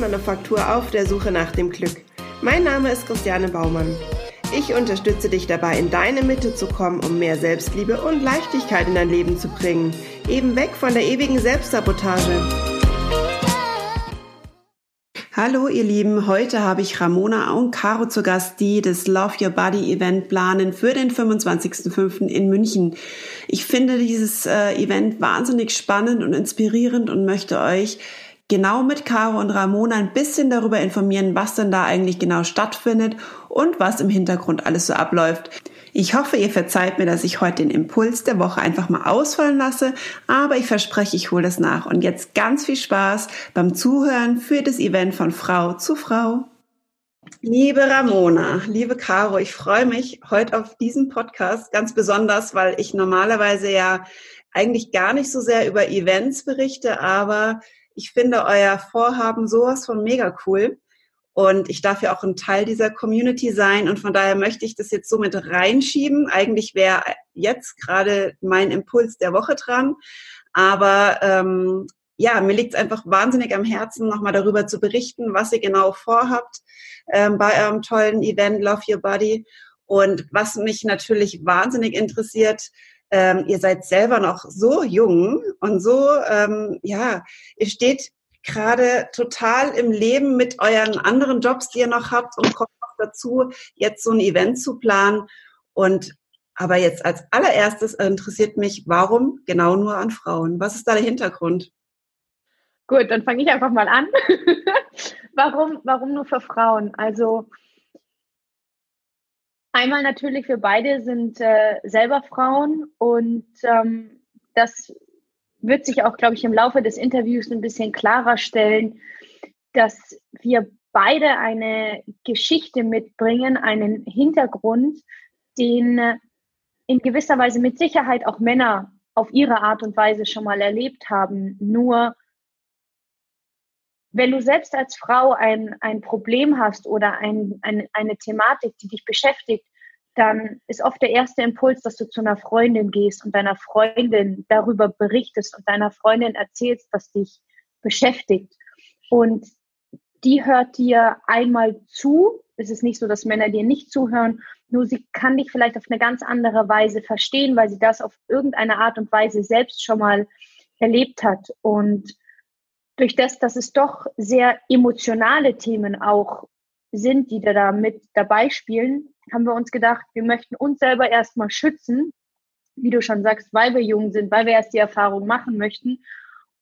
Holzmanufaktur auf der Suche nach dem Glück. Mein Name ist Christiane Baumann. Ich unterstütze dich dabei, in deine Mitte zu kommen, um mehr Selbstliebe und Leichtigkeit in dein Leben zu bringen. Eben weg von der ewigen Selbstsabotage. Hallo ihr Lieben, heute habe ich Ramona und Caro zu Gast, die das Love Your Body Event planen für den 25.05. in München. Ich finde dieses äh, Event wahnsinnig spannend und inspirierend und möchte euch genau mit Caro und Ramona ein bisschen darüber informieren, was denn da eigentlich genau stattfindet und was im Hintergrund alles so abläuft. Ich hoffe, ihr verzeiht mir, dass ich heute den Impuls der Woche einfach mal ausfallen lasse, aber ich verspreche, ich hole das nach. Und jetzt ganz viel Spaß beim Zuhören für das Event von Frau zu Frau. Liebe Ramona, liebe Caro, ich freue mich heute auf diesen Podcast ganz besonders, weil ich normalerweise ja eigentlich gar nicht so sehr über Events berichte, aber ich finde euer Vorhaben sowas von mega cool. Und ich darf ja auch ein Teil dieser Community sein. Und von daher möchte ich das jetzt so mit reinschieben. Eigentlich wäre jetzt gerade mein Impuls der Woche dran. Aber ähm, ja, mir liegt es einfach wahnsinnig am Herzen, nochmal darüber zu berichten, was ihr genau vorhabt ähm, bei eurem tollen Event Love Your Body. Und was mich natürlich wahnsinnig interessiert, ähm, ihr seid selber noch so jung und so, ähm, ja, ihr steht gerade total im Leben mit euren anderen Jobs, die ihr noch habt und kommt noch dazu, jetzt so ein Event zu planen. Und aber jetzt als allererstes interessiert mich, warum genau nur an Frauen? Was ist da der Hintergrund? Gut, dann fange ich einfach mal an. warum, warum nur für Frauen? Also einmal natürlich, wir beide sind äh, selber Frauen und ähm, das wird sich auch, glaube ich, im Laufe des Interviews ein bisschen klarer stellen, dass wir beide eine Geschichte mitbringen, einen Hintergrund, den in gewisser Weise mit Sicherheit auch Männer auf ihre Art und Weise schon mal erlebt haben. Nur wenn du selbst als Frau ein, ein Problem hast oder ein, ein, eine Thematik, die dich beschäftigt, dann ist oft der erste Impuls, dass du zu einer Freundin gehst und deiner Freundin darüber berichtest und deiner Freundin erzählst, was dich beschäftigt. Und die hört dir einmal zu. Es ist nicht so, dass Männer dir nicht zuhören, nur sie kann dich vielleicht auf eine ganz andere Weise verstehen, weil sie das auf irgendeine Art und Weise selbst schon mal erlebt hat. Und durch das, dass es doch sehr emotionale Themen auch sind, die da mit dabei spielen, haben wir uns gedacht, wir möchten uns selber erstmal schützen, wie du schon sagst, weil wir jung sind, weil wir erst die Erfahrung machen möchten,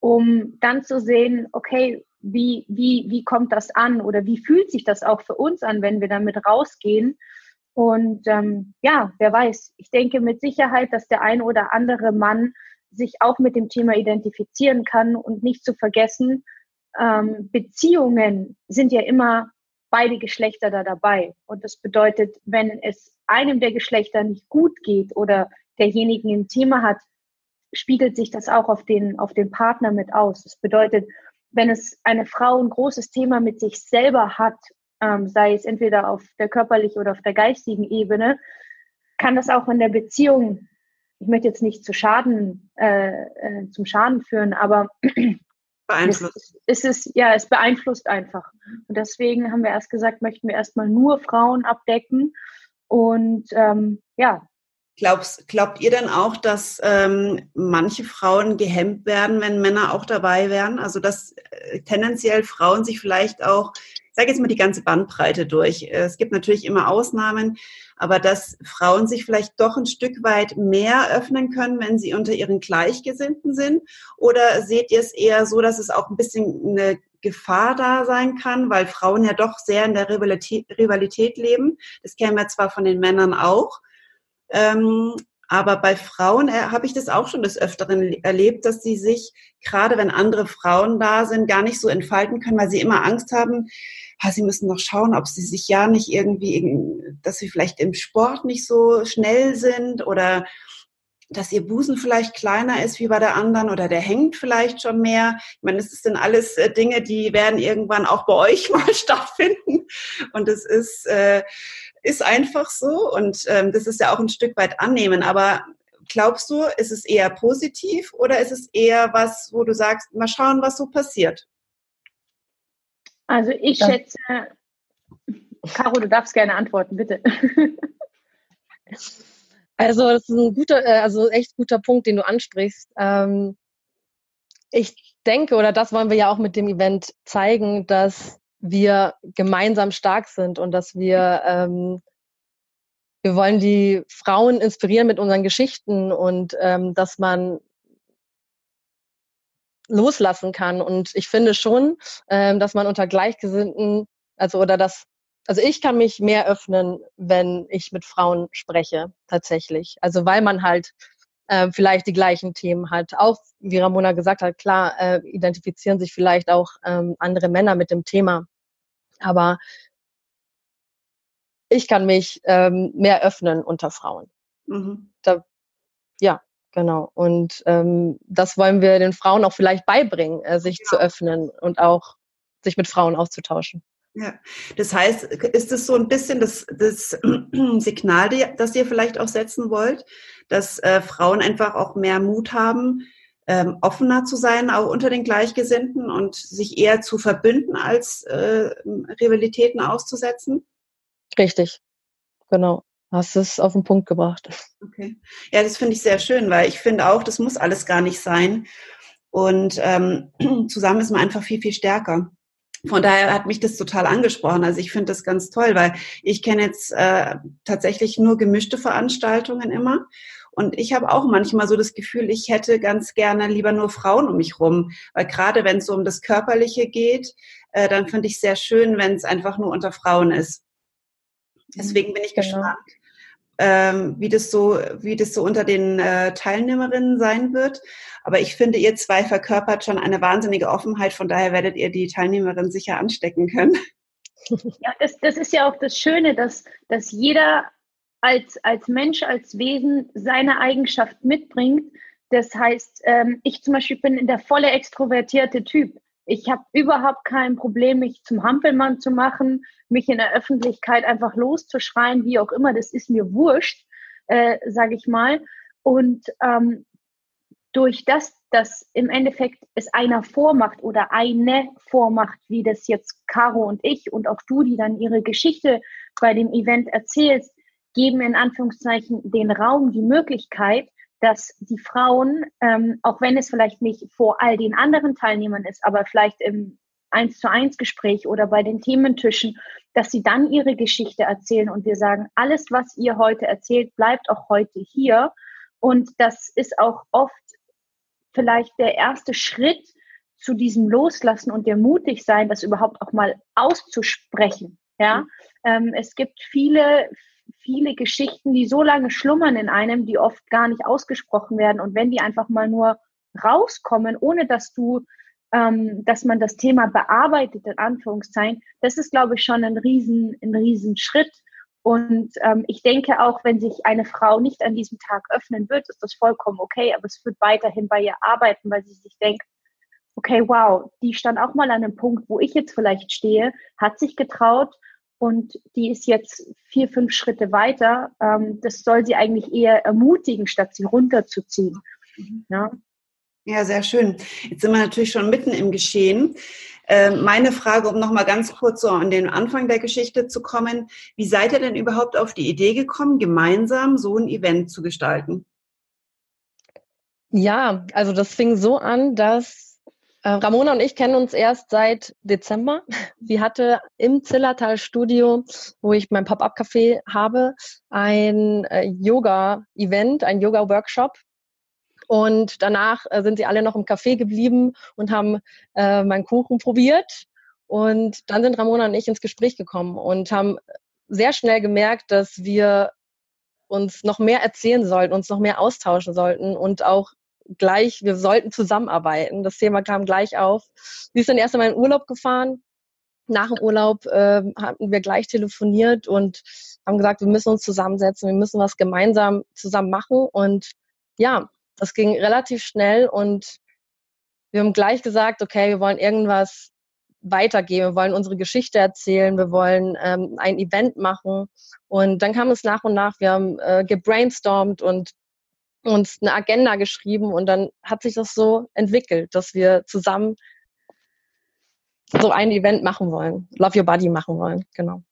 um dann zu sehen, okay, wie, wie, wie kommt das an oder wie fühlt sich das auch für uns an, wenn wir damit rausgehen. Und ähm, ja, wer weiß, ich denke mit Sicherheit, dass der ein oder andere Mann sich auch mit dem Thema identifizieren kann und nicht zu vergessen, ähm, Beziehungen sind ja immer beide Geschlechter da dabei. Und das bedeutet, wenn es einem der Geschlechter nicht gut geht oder derjenigen ein Thema hat, spiegelt sich das auch auf den, auf den Partner mit aus. Das bedeutet, wenn es eine Frau ein großes Thema mit sich selber hat, ähm, sei es entweder auf der körperlichen oder auf der geistigen Ebene, kann das auch in der Beziehung, ich möchte jetzt nicht zu Schaden, äh, äh, zum Schaden führen, aber beeinflusst. Es, ist, ja, es beeinflusst einfach. Und deswegen haben wir erst gesagt, möchten wir erstmal nur Frauen abdecken. Und ähm, ja. Glaubst, glaubt ihr dann auch, dass ähm, manche Frauen gehemmt werden, wenn Männer auch dabei wären? Also dass äh, tendenziell Frauen sich vielleicht auch, sage jetzt mal die ganze Bandbreite durch. Es gibt natürlich immer Ausnahmen, aber dass Frauen sich vielleicht doch ein Stück weit mehr öffnen können, wenn sie unter ihren Gleichgesinnten sind? Oder seht ihr es eher so, dass es auch ein bisschen eine Gefahr da sein kann, weil Frauen ja doch sehr in der Rivalität, Rivalität leben. Das kennen wir zwar von den Männern auch. Ähm, aber bei Frauen äh, habe ich das auch schon des Öfteren erlebt, dass sie sich, gerade wenn andere Frauen da sind, gar nicht so entfalten können, weil sie immer Angst haben, sie müssen noch schauen, ob sie sich ja nicht irgendwie, dass sie vielleicht im Sport nicht so schnell sind oder dass ihr Busen vielleicht kleiner ist wie bei der anderen oder der hängt vielleicht schon mehr. Ich meine, das sind alles äh, Dinge, die werden irgendwann auch bei euch mal stattfinden. Und es ist, äh, ist einfach so und ähm, das ist ja auch ein Stück weit annehmen. Aber glaubst du, ist es eher positiv oder ist es eher was, wo du sagst, mal schauen, was so passiert? Also ich das schätze, Caro, du darfst gerne antworten, bitte. Also das ist ein guter, äh, also echt guter Punkt, den du ansprichst. Ähm, ich denke, oder das wollen wir ja auch mit dem Event zeigen, dass wir gemeinsam stark sind und dass wir ähm, wir wollen die Frauen inspirieren mit unseren Geschichten und ähm, dass man loslassen kann. Und ich finde schon, ähm, dass man unter Gleichgesinnten, also oder dass, also ich kann mich mehr öffnen, wenn ich mit Frauen spreche, tatsächlich. Also weil man halt äh, vielleicht die gleichen Themen hat. Auch, wie Ramona gesagt hat, klar, äh, identifizieren sich vielleicht auch ähm, andere Männer mit dem Thema. Aber ich kann mich ähm, mehr öffnen unter Frauen. Mhm. Da, ja, genau. Und ähm, das wollen wir den Frauen auch vielleicht beibringen, äh, sich ja. zu öffnen und auch sich mit Frauen auszutauschen. Ja, das heißt, ist es so ein bisschen das, das Signal, das ihr vielleicht auch setzen wollt, dass äh, Frauen einfach auch mehr Mut haben, ähm, offener zu sein, auch unter den Gleichgesinnten und sich eher zu verbünden, als äh, Rivalitäten auszusetzen? Richtig, genau. Hast es auf den Punkt gebracht. Okay. Ja, das finde ich sehr schön, weil ich finde auch, das muss alles gar nicht sein. Und ähm, zusammen ist man einfach viel, viel stärker. Von daher hat mich das total angesprochen. Also ich finde das ganz toll, weil ich kenne jetzt äh, tatsächlich nur gemischte Veranstaltungen immer. Und ich habe auch manchmal so das Gefühl, ich hätte ganz gerne lieber nur Frauen um mich rum. Weil gerade wenn es so um das Körperliche geht, äh, dann finde ich sehr schön, wenn es einfach nur unter Frauen ist. Deswegen bin ich genau. Ähm, wie das so, wie das so unter den äh, Teilnehmerinnen sein wird. Aber ich finde, ihr zwei verkörpert schon eine wahnsinnige Offenheit. Von daher werdet ihr die Teilnehmerinnen sicher anstecken können. Ja, das, das ist ja auch das Schöne, dass, dass jeder als, als Mensch, als Wesen seine Eigenschaft mitbringt. Das heißt, ähm, ich zum Beispiel bin der volle extrovertierte Typ. Ich habe überhaupt kein Problem, mich zum Hampelmann zu machen, mich in der Öffentlichkeit einfach loszuschreien, wie auch immer. Das ist mir wurscht, äh, sage ich mal. Und ähm, durch das, dass im Endeffekt es einer vormacht oder eine vormacht, wie das jetzt Caro und ich und auch du, die dann ihre Geschichte bei dem Event erzählst, geben in Anführungszeichen den Raum, die Möglichkeit, dass die Frauen, ähm, auch wenn es vielleicht nicht vor all den anderen Teilnehmern ist, aber vielleicht im eins zu eins Gespräch oder bei den Thementischen, dass sie dann ihre Geschichte erzählen und wir sagen, alles, was ihr heute erzählt, bleibt auch heute hier. Und das ist auch oft vielleicht der erste Schritt zu diesem Loslassen und der mutig sein, das überhaupt auch mal auszusprechen. Ja, mhm. ähm, es gibt viele, viele Geschichten, die so lange schlummern in einem, die oft gar nicht ausgesprochen werden. Und wenn die einfach mal nur rauskommen, ohne dass du, ähm, dass man das Thema bearbeitet, in Anführungszeichen, das ist, glaube ich, schon ein riesen, ein riesen Schritt. Und ähm, ich denke auch, wenn sich eine Frau nicht an diesem Tag öffnen wird, ist das vollkommen okay, aber es wird weiterhin bei ihr arbeiten, weil sie sich denkt, okay, wow, die stand auch mal an einem Punkt, wo ich jetzt vielleicht stehe, hat sich getraut und die ist jetzt vier, fünf Schritte weiter. Ähm, das soll sie eigentlich eher ermutigen, statt sie runterzuziehen. Mhm. Ja. ja, sehr schön. Jetzt sind wir natürlich schon mitten im Geschehen. Ähm, meine Frage, um nochmal ganz kurz so an den Anfang der Geschichte zu kommen. Wie seid ihr denn überhaupt auf die Idee gekommen, gemeinsam so ein Event zu gestalten? Ja, also das fing so an, dass Ramona und ich kennen uns erst seit Dezember. Sie hatte im Zillertal-Studio, wo ich mein Pop-up-Café habe, ein äh, Yoga-Event, ein Yoga-Workshop. Und danach äh, sind sie alle noch im Café geblieben und haben äh, meinen Kuchen probiert. Und dann sind Ramona und ich ins Gespräch gekommen und haben sehr schnell gemerkt, dass wir uns noch mehr erzählen sollten, uns noch mehr austauschen sollten und auch gleich, wir sollten zusammenarbeiten. Das Thema kam gleich auf. Sie ist dann erst einmal in Urlaub gefahren. Nach dem Urlaub äh, hatten wir gleich telefoniert und haben gesagt, wir müssen uns zusammensetzen, wir müssen was gemeinsam zusammen machen. Und ja, das ging relativ schnell und wir haben gleich gesagt, okay, wir wollen irgendwas weitergeben, wir wollen unsere Geschichte erzählen, wir wollen ähm, ein Event machen. Und dann kam es nach und nach, wir haben äh, gebrainstormt und uns eine Agenda geschrieben und dann hat sich das so entwickelt, dass wir zusammen so ein Event machen wollen, Love Your Body machen wollen, genau.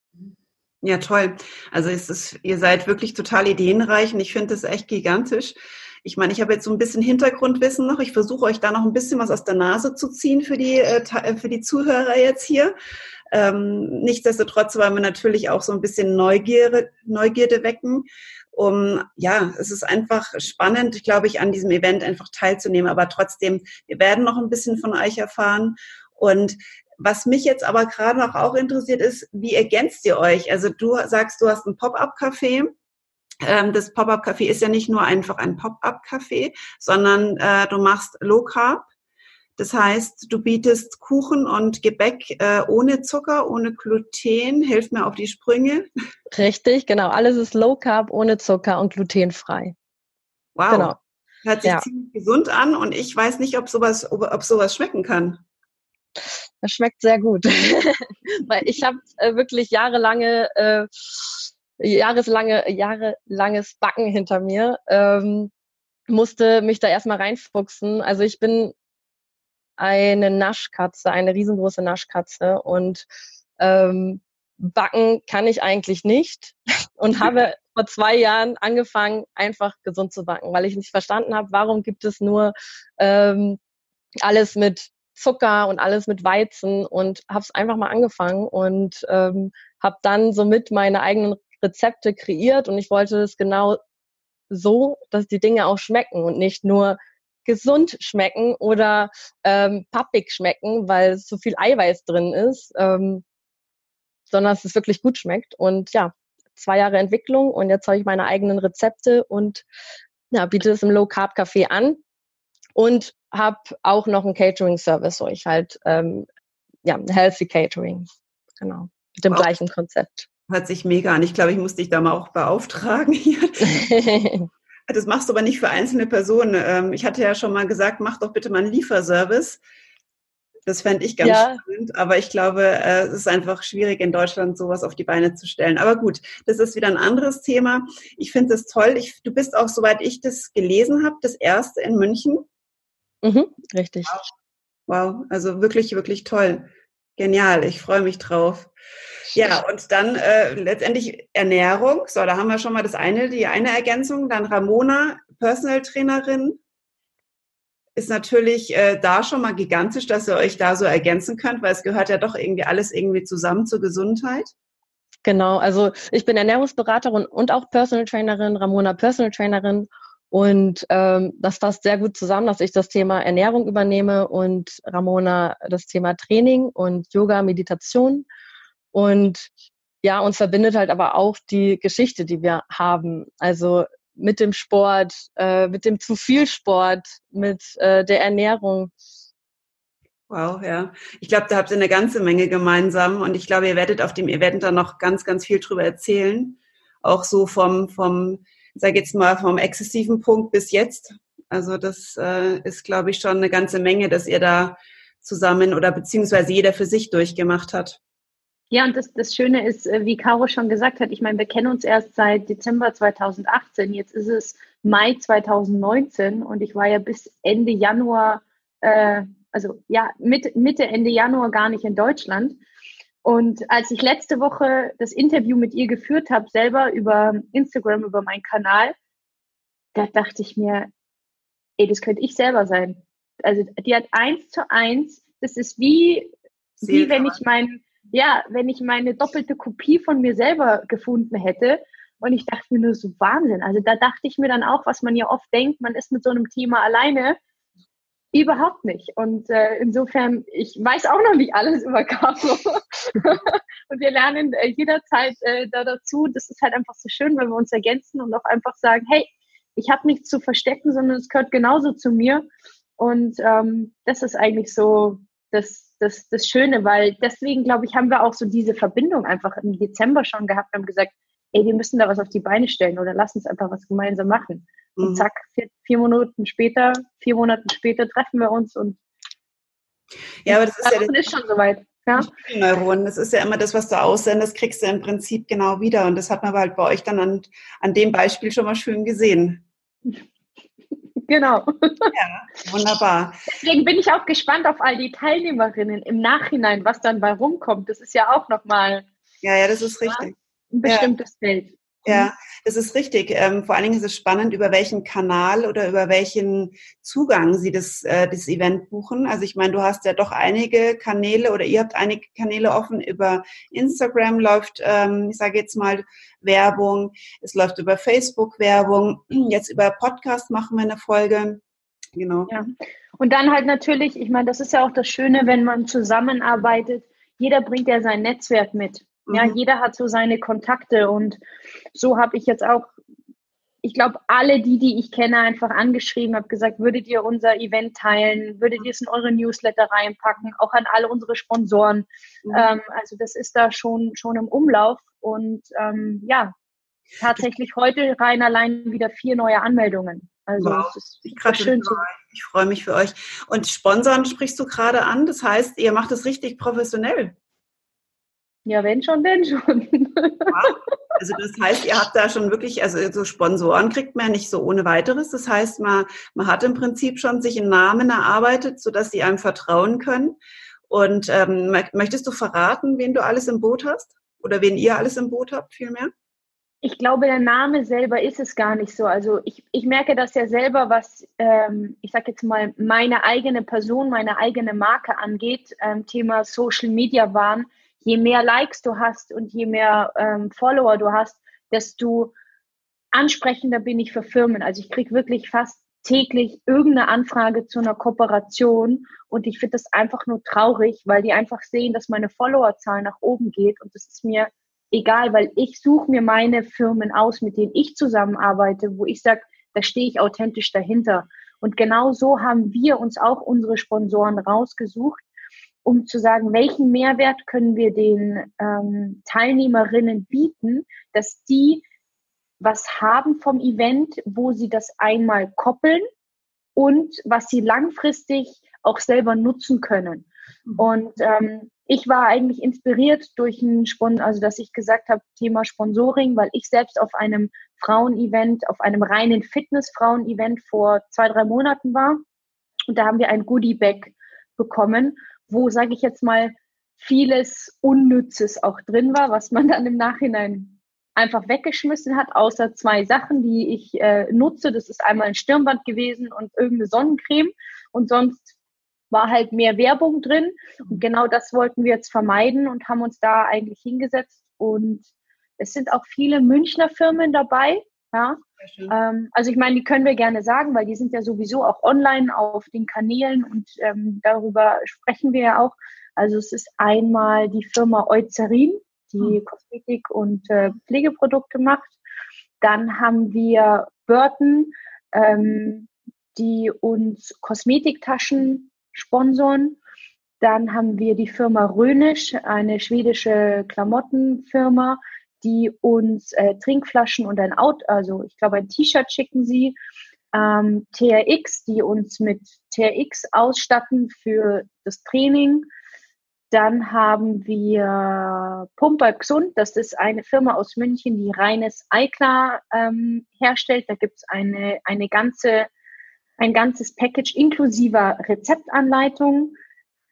Ja, toll. Also es ist, ihr seid wirklich total ideenreich und ich finde das echt gigantisch. Ich meine, ich habe jetzt so ein bisschen Hintergrundwissen noch. Ich versuche euch da noch ein bisschen was aus der Nase zu ziehen für die, äh, äh, für die Zuhörer jetzt hier. Ähm, nichtsdestotrotz wollen wir natürlich auch so ein bisschen Neugierde, Neugierde wecken. Um, ja, es ist einfach spannend, glaube ich, an diesem Event einfach teilzunehmen. Aber trotzdem, wir werden noch ein bisschen von euch erfahren. Und was mich jetzt aber gerade noch auch interessiert ist, wie ergänzt ihr euch? Also du sagst, du hast ein Pop-up-Café. Ähm, das Pop-up-Café ist ja nicht nur einfach ein Pop-up-Café, sondern äh, du machst Low Carb. Das heißt, du bietest Kuchen und Gebäck äh, ohne Zucker, ohne Gluten. Hilf mir auf die Sprünge. Richtig, genau. Alles ist Low Carb, ohne Zucker und glutenfrei. Wow. Genau. Hört sich ja. ziemlich gesund an und ich weiß nicht, ob sowas, ob, ob sowas schmecken kann. Das schmeckt sehr gut. Weil ich habe äh, wirklich jahrelange, äh, jahreslange, jahrelanges Backen hinter mir. Ähm, musste mich da erstmal reinfuchsen. Also ich bin eine Naschkatze, eine riesengroße Naschkatze und ähm, backen kann ich eigentlich nicht und habe vor zwei Jahren angefangen, einfach gesund zu backen, weil ich nicht verstanden habe, warum gibt es nur ähm, alles mit Zucker und alles mit Weizen und habe es einfach mal angefangen und ähm, habe dann somit meine eigenen Rezepte kreiert und ich wollte es genau so, dass die Dinge auch schmecken und nicht nur gesund schmecken oder ähm, pappig schmecken, weil so viel Eiweiß drin ist, ähm, sondern dass es wirklich gut schmeckt. Und ja, zwei Jahre Entwicklung und jetzt habe ich meine eigenen Rezepte und ja, biete es im Low Carb Café an und habe auch noch einen Catering-Service, wo ich halt ähm, ja Healthy Catering, genau, mit dem wow. gleichen Konzept. Hört sich mega an. Ich glaube, ich muss dich da mal auch beauftragen hier. das machst du aber nicht für einzelne Personen. Ähm, ich hatte ja schon mal gesagt, mach doch bitte mal einen Lieferservice. Das fände ich ganz ja. spannend, aber ich glaube, äh, es ist einfach schwierig in Deutschland sowas auf die Beine zu stellen. Aber gut, das ist wieder ein anderes Thema. Ich finde es toll. Ich, du bist auch, soweit ich das gelesen habe, das erste in München. Mhm, richtig. Wow, also wirklich, wirklich toll. Genial, ich freue mich drauf. Ja, und dann äh, letztendlich Ernährung. So, da haben wir schon mal das eine, die eine Ergänzung. Dann Ramona, Personal Trainerin, ist natürlich äh, da schon mal gigantisch, dass ihr euch da so ergänzen könnt, weil es gehört ja doch irgendwie alles irgendwie zusammen zur Gesundheit. Genau, also ich bin Ernährungsberaterin und auch Personal Trainerin, Ramona Personal Trainerin und ähm, das passt sehr gut zusammen, dass ich das Thema Ernährung übernehme und Ramona das Thema Training und Yoga, Meditation. Und ja, uns verbindet halt aber auch die Geschichte, die wir haben. Also mit dem Sport, äh, mit dem zu viel Sport, mit äh, der Ernährung. Wow, ja. Ich glaube, da habt ihr eine ganze Menge gemeinsam und ich glaube, ihr werdet auf dem Event dann noch ganz, ganz viel drüber erzählen. Auch so vom, vom sage jetzt mal, vom exzessiven Punkt bis jetzt. Also das äh, ist, glaube ich, schon eine ganze Menge, dass ihr da zusammen oder beziehungsweise jeder für sich durchgemacht hat. Ja, und das, das Schöne ist, äh, wie Caro schon gesagt hat, ich meine, wir kennen uns erst seit Dezember 2018, jetzt ist es Mai 2019 und ich war ja bis Ende Januar, äh, also ja, Mitte, Mitte, Ende Januar gar nicht in Deutschland. Und als ich letzte Woche das Interview mit ihr geführt habe, selber über Instagram, über meinen Kanal, da dachte ich mir, ey, das könnte ich selber sein. Also die hat eins zu eins, das ist wie, wie wenn ich mein, ja, wenn ich meine doppelte Kopie von mir selber gefunden hätte. Und ich dachte mir nur so Wahnsinn. Also da dachte ich mir dann auch, was man ja oft denkt, man ist mit so einem Thema alleine. Überhaupt nicht. Und äh, insofern, ich weiß auch noch nicht alles über Caro. und wir lernen äh, jederzeit äh, da dazu. Das ist halt einfach so schön, wenn wir uns ergänzen und auch einfach sagen, hey, ich habe nichts zu verstecken, sondern es gehört genauso zu mir. Und ähm, das ist eigentlich so das, das, das Schöne, weil deswegen, glaube ich, haben wir auch so diese Verbindung einfach im Dezember schon gehabt und haben gesagt, ey, wir müssen da was auf die Beine stellen oder lass uns einfach was gemeinsam machen. Und mhm. zack, vier, vier Minuten später, vier Monate später treffen wir uns und ja, aber das ist ja das ist schon soweit. Ja. Neuronen, das ist ja immer das, was du aussendest, kriegst du im Prinzip genau wieder. Und das hat man halt bei euch dann an, an dem Beispiel schon mal schön gesehen. Genau. Ja, wunderbar. Deswegen bin ich auch gespannt auf all die Teilnehmerinnen im Nachhinein, was dann bei rumkommt. Das ist ja auch nochmal. Ja, ja, das ist richtig. Ein bestimmtes ja. Feld. Ja, das ist richtig. Ähm, vor allen Dingen ist es spannend, über welchen Kanal oder über welchen Zugang Sie das, äh, das Event buchen. Also ich meine, du hast ja doch einige Kanäle oder ihr habt einige Kanäle offen. Über Instagram läuft, ähm, ich sage jetzt mal, Werbung. Es läuft über Facebook Werbung. Jetzt über Podcast machen wir eine Folge. Genau. Ja. Und dann halt natürlich, ich meine, das ist ja auch das Schöne, wenn man zusammenarbeitet. Jeder bringt ja sein Netzwerk mit. Ja, mhm. jeder hat so seine Kontakte und so habe ich jetzt auch, ich glaube, alle die, die ich kenne, einfach angeschrieben, habe gesagt, würdet ihr unser Event teilen, würdet ihr es in eure Newsletter reinpacken, auch an alle unsere Sponsoren. Mhm. Ähm, also das ist da schon, schon im Umlauf und ähm, ja, tatsächlich heute rein allein wieder vier neue Anmeldungen. Also wow. es ist schön zu Ich freue mich für euch. Und Sponsoren sprichst du gerade an. Das heißt, ihr macht es richtig professionell. Ja, wenn schon, denn schon. Ja, also das heißt, ihr habt da schon wirklich, also so Sponsoren kriegt man ja nicht so ohne weiteres. Das heißt, man, man hat im Prinzip schon sich einen Namen erarbeitet, sodass sie einem vertrauen können. Und ähm, möchtest du verraten, wen du alles im Boot hast? Oder wen ihr alles im Boot habt, vielmehr? Ich glaube, der Name selber ist es gar nicht so. Also ich, ich merke das ja selber, was, ähm, ich sage jetzt mal, meine eigene Person, meine eigene Marke angeht, ähm, Thema Social Media waren je mehr Likes du hast und je mehr ähm, Follower du hast, desto ansprechender bin ich für Firmen. Also ich kriege wirklich fast täglich irgendeine Anfrage zu einer Kooperation und ich finde das einfach nur traurig, weil die einfach sehen, dass meine Followerzahl nach oben geht und das ist mir egal, weil ich suche mir meine Firmen aus, mit denen ich zusammenarbeite, wo ich sage, da stehe ich authentisch dahinter. Und genau so haben wir uns auch unsere Sponsoren rausgesucht, um zu sagen, welchen Mehrwert können wir den ähm, Teilnehmerinnen bieten, dass die was haben vom Event, wo sie das einmal koppeln und was sie langfristig auch selber nutzen können. Mhm. Und ähm, ich war eigentlich inspiriert durch ein Sponsor, also dass ich gesagt habe, Thema Sponsoring, weil ich selbst auf einem Frauen-Event, auf einem reinen Fitness-Frauen-Event vor zwei, drei Monaten war. Und da haben wir ein Goodie-Bag bekommen wo, sage ich jetzt mal, vieles Unnützes auch drin war, was man dann im Nachhinein einfach weggeschmissen hat, außer zwei Sachen, die ich äh, nutze. Das ist einmal ein Stirnband gewesen und irgendeine Sonnencreme. Und sonst war halt mehr Werbung drin. Und genau das wollten wir jetzt vermeiden und haben uns da eigentlich hingesetzt. Und es sind auch viele Münchner Firmen dabei. Ja, ähm, also ich meine, die können wir gerne sagen, weil die sind ja sowieso auch online auf den Kanälen und ähm, darüber sprechen wir ja auch. Also es ist einmal die Firma Eucerin, die hm. Kosmetik und äh, Pflegeprodukte macht. Dann haben wir Burton, ähm, die uns Kosmetiktaschen sponsoren. Dann haben wir die Firma Rönisch, eine schwedische Klamottenfirma, die uns äh, Trinkflaschen und ein Out, also ich glaube ein T-Shirt schicken sie. Ähm, TRX, die uns mit TRX ausstatten für das Training. Dann haben wir Pumper Gesund, das ist eine Firma aus München, die reines Eiklar ähm, herstellt. Da gibt es eine, eine ganze, ein ganzes Package inklusiver Rezeptanleitung.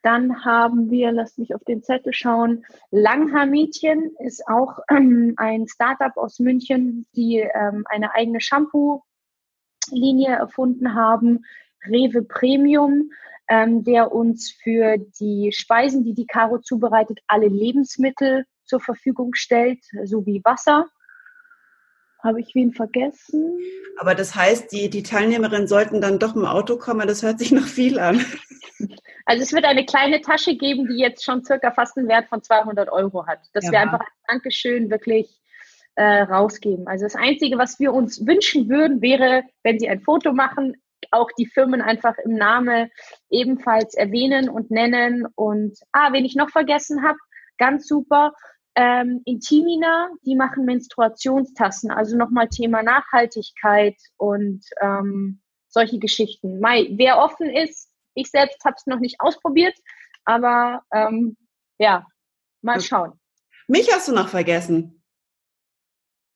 Dann haben wir, lasst mich auf den Zettel schauen, Langhaar-Mädchen ist auch ähm, ein Startup aus München, die ähm, eine eigene Shampoo-Linie erfunden haben. Rewe Premium, ähm, der uns für die Speisen, die die Caro zubereitet, alle Lebensmittel zur Verfügung stellt, sowie Wasser. Habe ich wen vergessen? Aber das heißt, die, die Teilnehmerinnen sollten dann doch im Auto kommen. Das hört sich noch viel an. Also es wird eine kleine Tasche geben, die jetzt schon circa fast einen Wert von 200 Euro hat. Dass ja. wir einfach ein Dankeschön wirklich äh, rausgeben. Also das Einzige, was wir uns wünschen würden, wäre, wenn Sie ein Foto machen, auch die Firmen einfach im Namen ebenfalls erwähnen und nennen. Und ah, wen ich noch vergessen habe, ganz super, ähm, Intimina, die machen Menstruationstassen, also nochmal Thema Nachhaltigkeit und ähm, solche Geschichten. Mai, wer offen ist, ich selbst habe es noch nicht ausprobiert, aber ähm, ja, mal schauen. Mich hast du noch vergessen.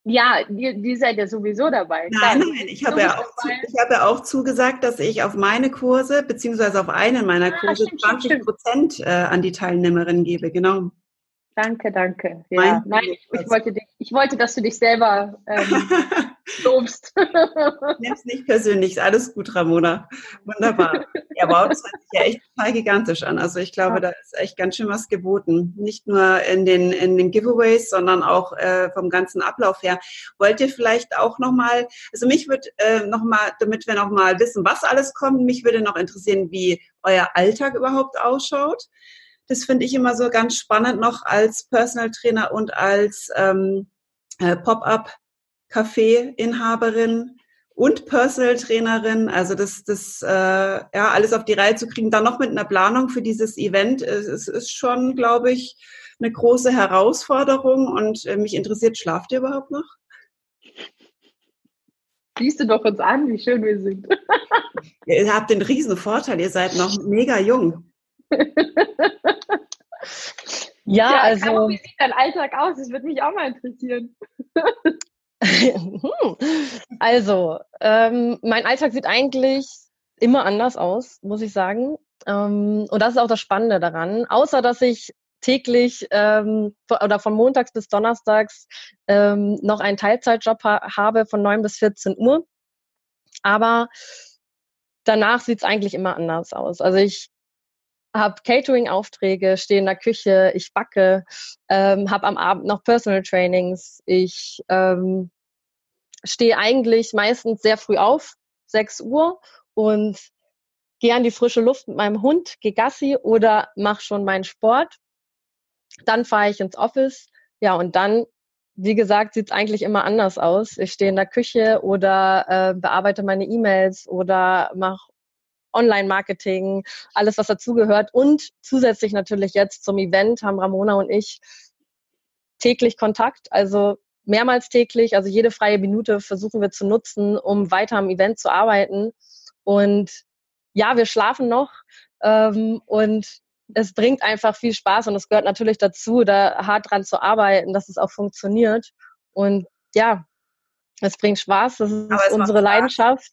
Ja, die, die seid ja sowieso dabei. Nein, nein, ich habe, ja auch, ich habe ja auch zugesagt, dass ich auf meine Kurse, beziehungsweise auf einen meiner ah, Kurse, stimmt, 20 Prozent äh, an die Teilnehmerinnen gebe, genau. Danke, danke. Ja, nein, ich, ich, wollte dich, ich wollte, dass du dich selber ähm, lobst. Nimm es nicht persönlich, ist alles gut, Ramona. Wunderbar. Ja, wow, das hört sich ja echt total gigantisch an. Also ich glaube, ja. da ist echt ganz schön was geboten. Nicht nur in den, in den Giveaways, sondern auch äh, vom ganzen Ablauf her. Wollt ihr vielleicht auch nochmal, also mich würde äh, nochmal, damit wir nochmal wissen, was alles kommt, mich würde noch interessieren, wie euer Alltag überhaupt ausschaut. Das finde ich immer so ganz spannend noch als Personal Trainer und als ähm, äh, Pop-up-Café-Inhaberin und Personal Trainerin. Also das, das äh, ja alles auf die Reihe zu kriegen, dann noch mit einer Planung für dieses Event, es, es ist schon, glaube ich, eine große Herausforderung. Und äh, mich interessiert, schlaft ihr überhaupt noch? Siehst du doch uns an, wie schön wir sind. ihr habt den riesen Vorteil, ihr seid noch mega jung. ja, ja, also. wie sieht dein Alltag aus? Das würde mich auch mal interessieren. also, ähm, mein Alltag sieht eigentlich immer anders aus, muss ich sagen. Ähm, und das ist auch das Spannende daran. Außer, dass ich täglich ähm, oder von montags bis donnerstags ähm, noch einen Teilzeitjob ha habe von 9 bis 14 Uhr. Aber danach sieht es eigentlich immer anders aus. Also ich habe Catering-Aufträge, stehe in der Küche, ich backe, ähm, habe am Abend noch Personal Trainings. Ich ähm, stehe eigentlich meistens sehr früh auf, 6 Uhr und gehe an die frische Luft mit meinem Hund, gehe Gassi oder mache schon meinen Sport. Dann fahre ich ins Office. Ja, und dann, wie gesagt, sieht es eigentlich immer anders aus. Ich stehe in der Küche oder äh, bearbeite meine E-Mails oder mache Online-Marketing, alles, was dazugehört. Und zusätzlich natürlich jetzt zum Event haben Ramona und ich täglich Kontakt, also mehrmals täglich, also jede freie Minute versuchen wir zu nutzen, um weiter am Event zu arbeiten. Und ja, wir schlafen noch ähm, und es bringt einfach viel Spaß und es gehört natürlich dazu, da hart dran zu arbeiten, dass es auch funktioniert. Und ja, es bringt Spaß, das ist unsere Leidenschaft.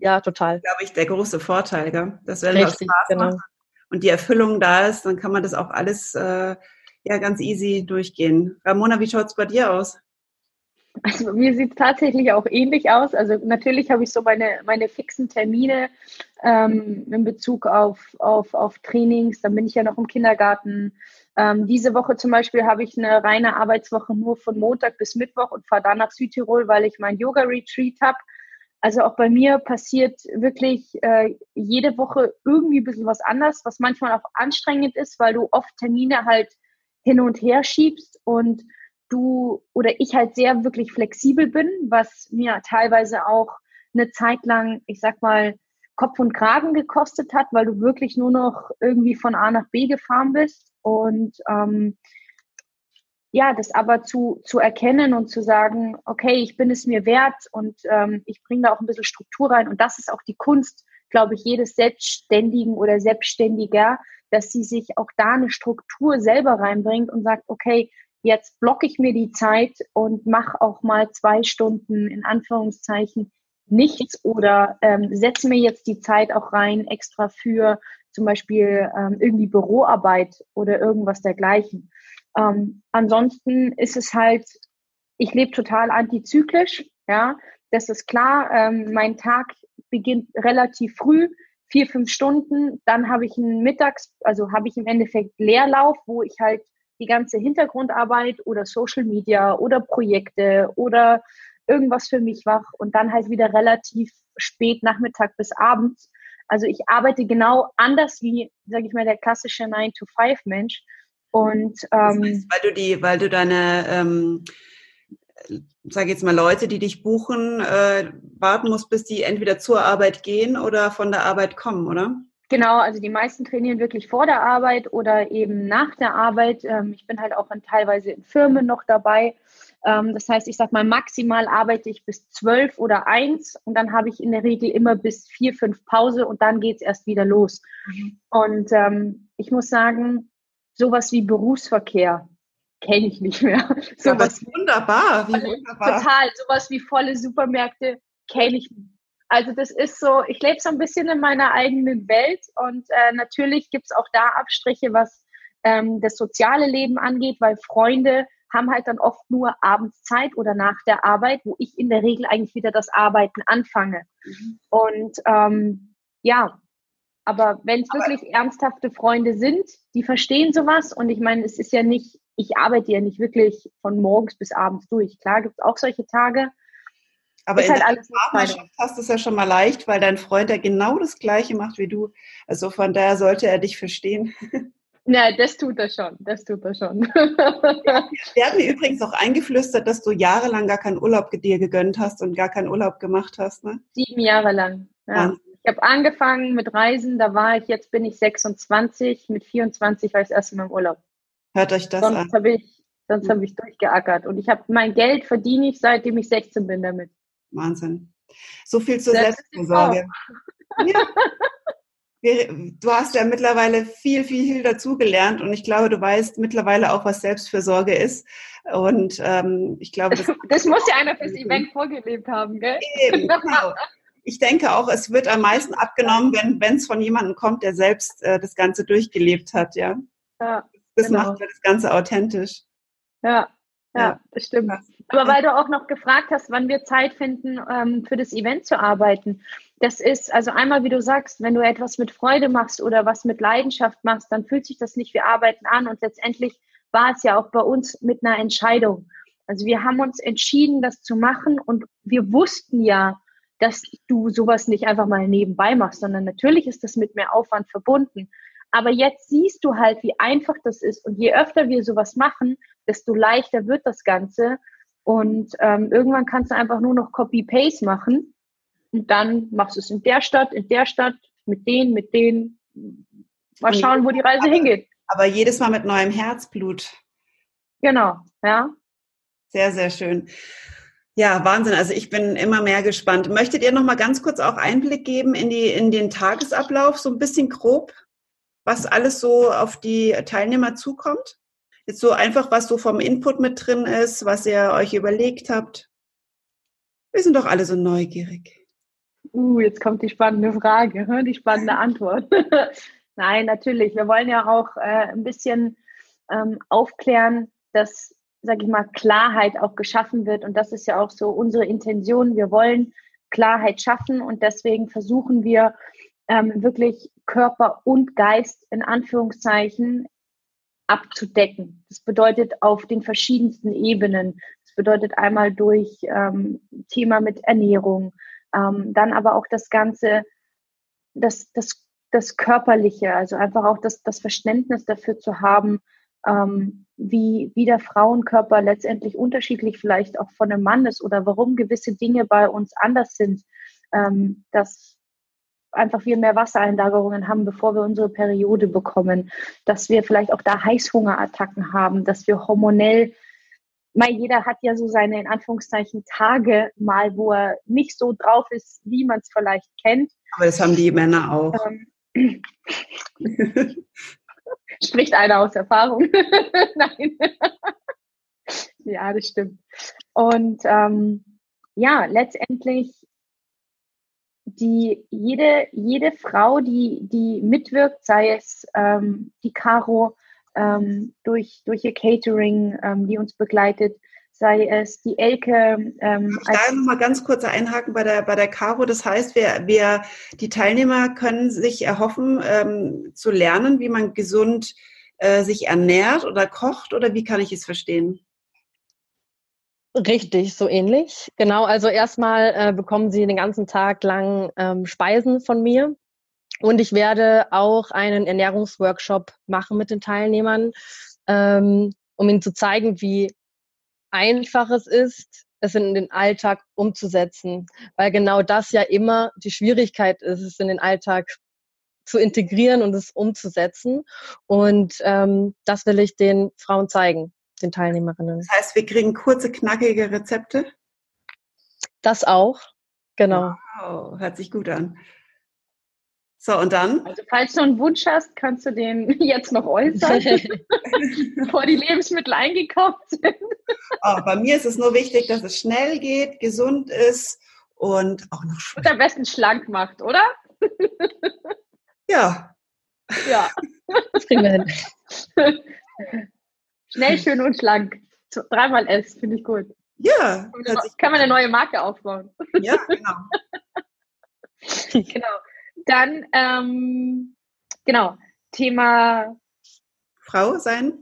Ja, total. Glaube ich, der große Vorteil, gell? dass wenn Richtig, Spaß genau. macht und die Erfüllung da ist, dann kann man das auch alles äh, ja ganz easy durchgehen. Ramona, wie schaut es bei dir aus? Also mir sieht es tatsächlich auch ähnlich aus. Also natürlich habe ich so meine, meine fixen Termine ähm, in Bezug auf, auf, auf Trainings. Dann bin ich ja noch im Kindergarten. Ähm, diese Woche zum Beispiel habe ich eine reine Arbeitswoche nur von Montag bis Mittwoch und fahre dann nach Südtirol, weil ich mein Yoga-Retreat habe. Also auch bei mir passiert wirklich äh, jede Woche irgendwie ein bisschen was anders, was manchmal auch anstrengend ist, weil du oft Termine halt hin und her schiebst und du oder ich halt sehr wirklich flexibel bin, was mir teilweise auch eine Zeit lang, ich sag mal, Kopf und Kragen gekostet hat, weil du wirklich nur noch irgendwie von A nach B gefahren bist. Und ähm, ja, das aber zu, zu erkennen und zu sagen, okay, ich bin es mir wert und ähm, ich bringe da auch ein bisschen Struktur rein. Und das ist auch die Kunst, glaube ich, jedes Selbstständigen oder Selbstständiger, dass sie sich auch da eine Struktur selber reinbringt und sagt, okay, jetzt blocke ich mir die Zeit und mache auch mal zwei Stunden in Anführungszeichen nichts oder ähm, setze mir jetzt die Zeit auch rein extra für zum Beispiel ähm, irgendwie Büroarbeit oder irgendwas dergleichen. Ähm, ansonsten ist es halt, ich lebe total antizyklisch, ja, das ist klar. Ähm, mein Tag beginnt relativ früh, vier, fünf Stunden. Dann habe ich einen Mittags, also habe ich im Endeffekt Leerlauf, wo ich halt die ganze Hintergrundarbeit oder Social Media oder Projekte oder irgendwas für mich wach und dann halt wieder relativ spät Nachmittag bis abends. Also ich arbeite genau anders wie, sage ich mal, der klassische 9-to-5-Mensch. Und ähm, das heißt, weil du die, weil du deine, ähm, sage jetzt mal Leute, die dich buchen, äh, warten musst, bis die entweder zur Arbeit gehen oder von der Arbeit kommen, oder? Genau, also die meisten trainieren wirklich vor der Arbeit oder eben nach der Arbeit. Ähm, ich bin halt auch in, teilweise in Firmen noch dabei. Ähm, das heißt, ich sag mal, maximal arbeite ich bis zwölf oder eins und dann habe ich in der Regel immer bis vier, fünf Pause und dann geht es erst wieder los. Mhm. Und ähm, ich muss sagen, sowas wie Berufsverkehr kenne ich nicht mehr. So ja, was wunderbar, wie wunderbar. Total, sowas wie volle Supermärkte kenne ich nicht. Also das ist so, ich lebe so ein bisschen in meiner eigenen Welt und äh, natürlich gibt es auch da Abstriche, was ähm, das soziale Leben angeht, weil Freunde haben halt dann oft nur abends Zeit oder nach der Arbeit, wo ich in der Regel eigentlich wieder das Arbeiten anfange. Mhm. Und ähm, ja, aber wenn es wirklich ernsthafte Freunde sind, die verstehen sowas und ich meine, es ist ja nicht, ich arbeite ja nicht wirklich von morgens bis abends durch. Klar gibt es auch solche Tage, aber in halt der Partnerschaft hast du es ja schon mal leicht, weil dein Freund ja genau das Gleiche macht wie du. Also von daher sollte er dich verstehen. Ja, das tut er schon. Das tut er schon. Wir haben mir übrigens auch eingeflüstert, dass du jahrelang gar keinen Urlaub dir gegönnt hast und gar keinen Urlaub gemacht hast. Ne? Sieben Jahre lang. Ja. Ich habe angefangen mit Reisen, da war ich, jetzt bin ich 26, mit 24 war ich erst Mal im Urlaub. Hört euch das sonst an. Hab ich, sonst habe ich durchgeackert. Und ich habe mein Geld verdiene ich, seitdem ich 16 bin damit. Wahnsinn. So viel zur Selbstversorge. Ja. Du hast ja mittlerweile viel, viel dazugelernt und ich glaube, du weißt mittlerweile auch, was Selbstfürsorge ist. Und ähm, ich glaube, das, das muss ja einer fürs Event vorgelebt haben, gell? Eben, genau. Ich denke auch, es wird am meisten abgenommen, wenn es von jemandem kommt, der selbst äh, das Ganze durchgelebt hat, ja. ja das genau. macht das Ganze authentisch. Ja, ja, das stimmt. Aber weil du auch noch gefragt hast, wann wir Zeit finden, ähm, für das Event zu arbeiten. Das ist, also einmal, wie du sagst, wenn du etwas mit Freude machst oder was mit Leidenschaft machst, dann fühlt sich das nicht wie Arbeiten an. Und letztendlich war es ja auch bei uns mit einer Entscheidung. Also wir haben uns entschieden, das zu machen und wir wussten ja, dass du sowas nicht einfach mal nebenbei machst, sondern natürlich ist das mit mehr Aufwand verbunden. Aber jetzt siehst du halt, wie einfach das ist. Und je öfter wir sowas machen, desto leichter wird das Ganze. Und ähm, irgendwann kannst du einfach nur noch Copy-Paste machen. Und dann machst du es in der Stadt, in der Stadt, mit denen, mit denen. Mal schauen, wo die Reise aber, hingeht. Aber jedes Mal mit neuem Herzblut. Genau, ja. Sehr, sehr schön. Ja, Wahnsinn. Also ich bin immer mehr gespannt. Möchtet ihr noch mal ganz kurz auch Einblick geben in die in den Tagesablauf, so ein bisschen grob? was alles so auf die Teilnehmer zukommt? Jetzt so einfach, was so vom Input mit drin ist, was ihr euch überlegt habt. Wir sind doch alle so neugierig. Uh, jetzt kommt die spannende Frage, die spannende Antwort. Nein, natürlich. Wir wollen ja auch äh, ein bisschen ähm, aufklären, dass, sage ich mal, Klarheit auch geschaffen wird. Und das ist ja auch so unsere Intention. Wir wollen Klarheit schaffen und deswegen versuchen wir ähm, wirklich Körper und Geist in Anführungszeichen abzudecken. Das bedeutet auf den verschiedensten Ebenen. Das bedeutet einmal durch ähm, Thema mit Ernährung, ähm, dann aber auch das Ganze, das, das, das Körperliche, also einfach auch das, das Verständnis dafür zu haben, ähm, wie, wie der Frauenkörper letztendlich unterschiedlich vielleicht auch von einem Mann ist oder warum gewisse Dinge bei uns anders sind. Ähm, das einfach viel mehr Wassereinlagerungen haben, bevor wir unsere Periode bekommen, dass wir vielleicht auch da Heißhungerattacken haben, dass wir hormonell, mal jeder hat ja so seine in Anführungszeichen Tage mal, wo er nicht so drauf ist, wie man es vielleicht kennt. Aber das haben die Männer auch. Ähm, spricht einer aus Erfahrung. Nein. ja, das stimmt. Und ähm, ja, letztendlich die jede, jede Frau, die, die mitwirkt, sei es ähm, die Caro ähm, durch, durch ihr Catering, ähm, die uns begleitet, sei es die Elke. Ähm, ich da noch mal ganz kurz einhaken bei der, bei der Caro. Das heißt, wir, wir, die Teilnehmer können sich erhoffen, ähm, zu lernen, wie man gesund äh, sich ernährt oder kocht oder wie kann ich es verstehen? Richtig, so ähnlich. Genau, also erstmal äh, bekommen Sie den ganzen Tag lang ähm, Speisen von mir. Und ich werde auch einen Ernährungsworkshop machen mit den Teilnehmern, ähm, um ihnen zu zeigen, wie einfach es ist, es in den Alltag umzusetzen. Weil genau das ja immer die Schwierigkeit ist, es in den Alltag zu integrieren und es umzusetzen. Und ähm, das will ich den Frauen zeigen den Teilnehmerinnen. Das heißt, wir kriegen kurze, knackige Rezepte? Das auch, genau. Wow, hört sich gut an. So, und dann? Also, falls du einen Wunsch hast, kannst du den jetzt noch äußern, bevor die Lebensmittel eingekauft sind. Oh, bei mir ist es nur wichtig, dass es schnell geht, gesund ist und auch noch schmeckt. Und am besten schlank macht, oder? Ja. Ja. Das kriegen wir hin. Schnell, schön und schlank. Dreimal S, finde ich gut. Ja. Kann man eine neue Marke aufbauen. Ja, genau. genau. Dann, ähm, genau, Thema Frau sein.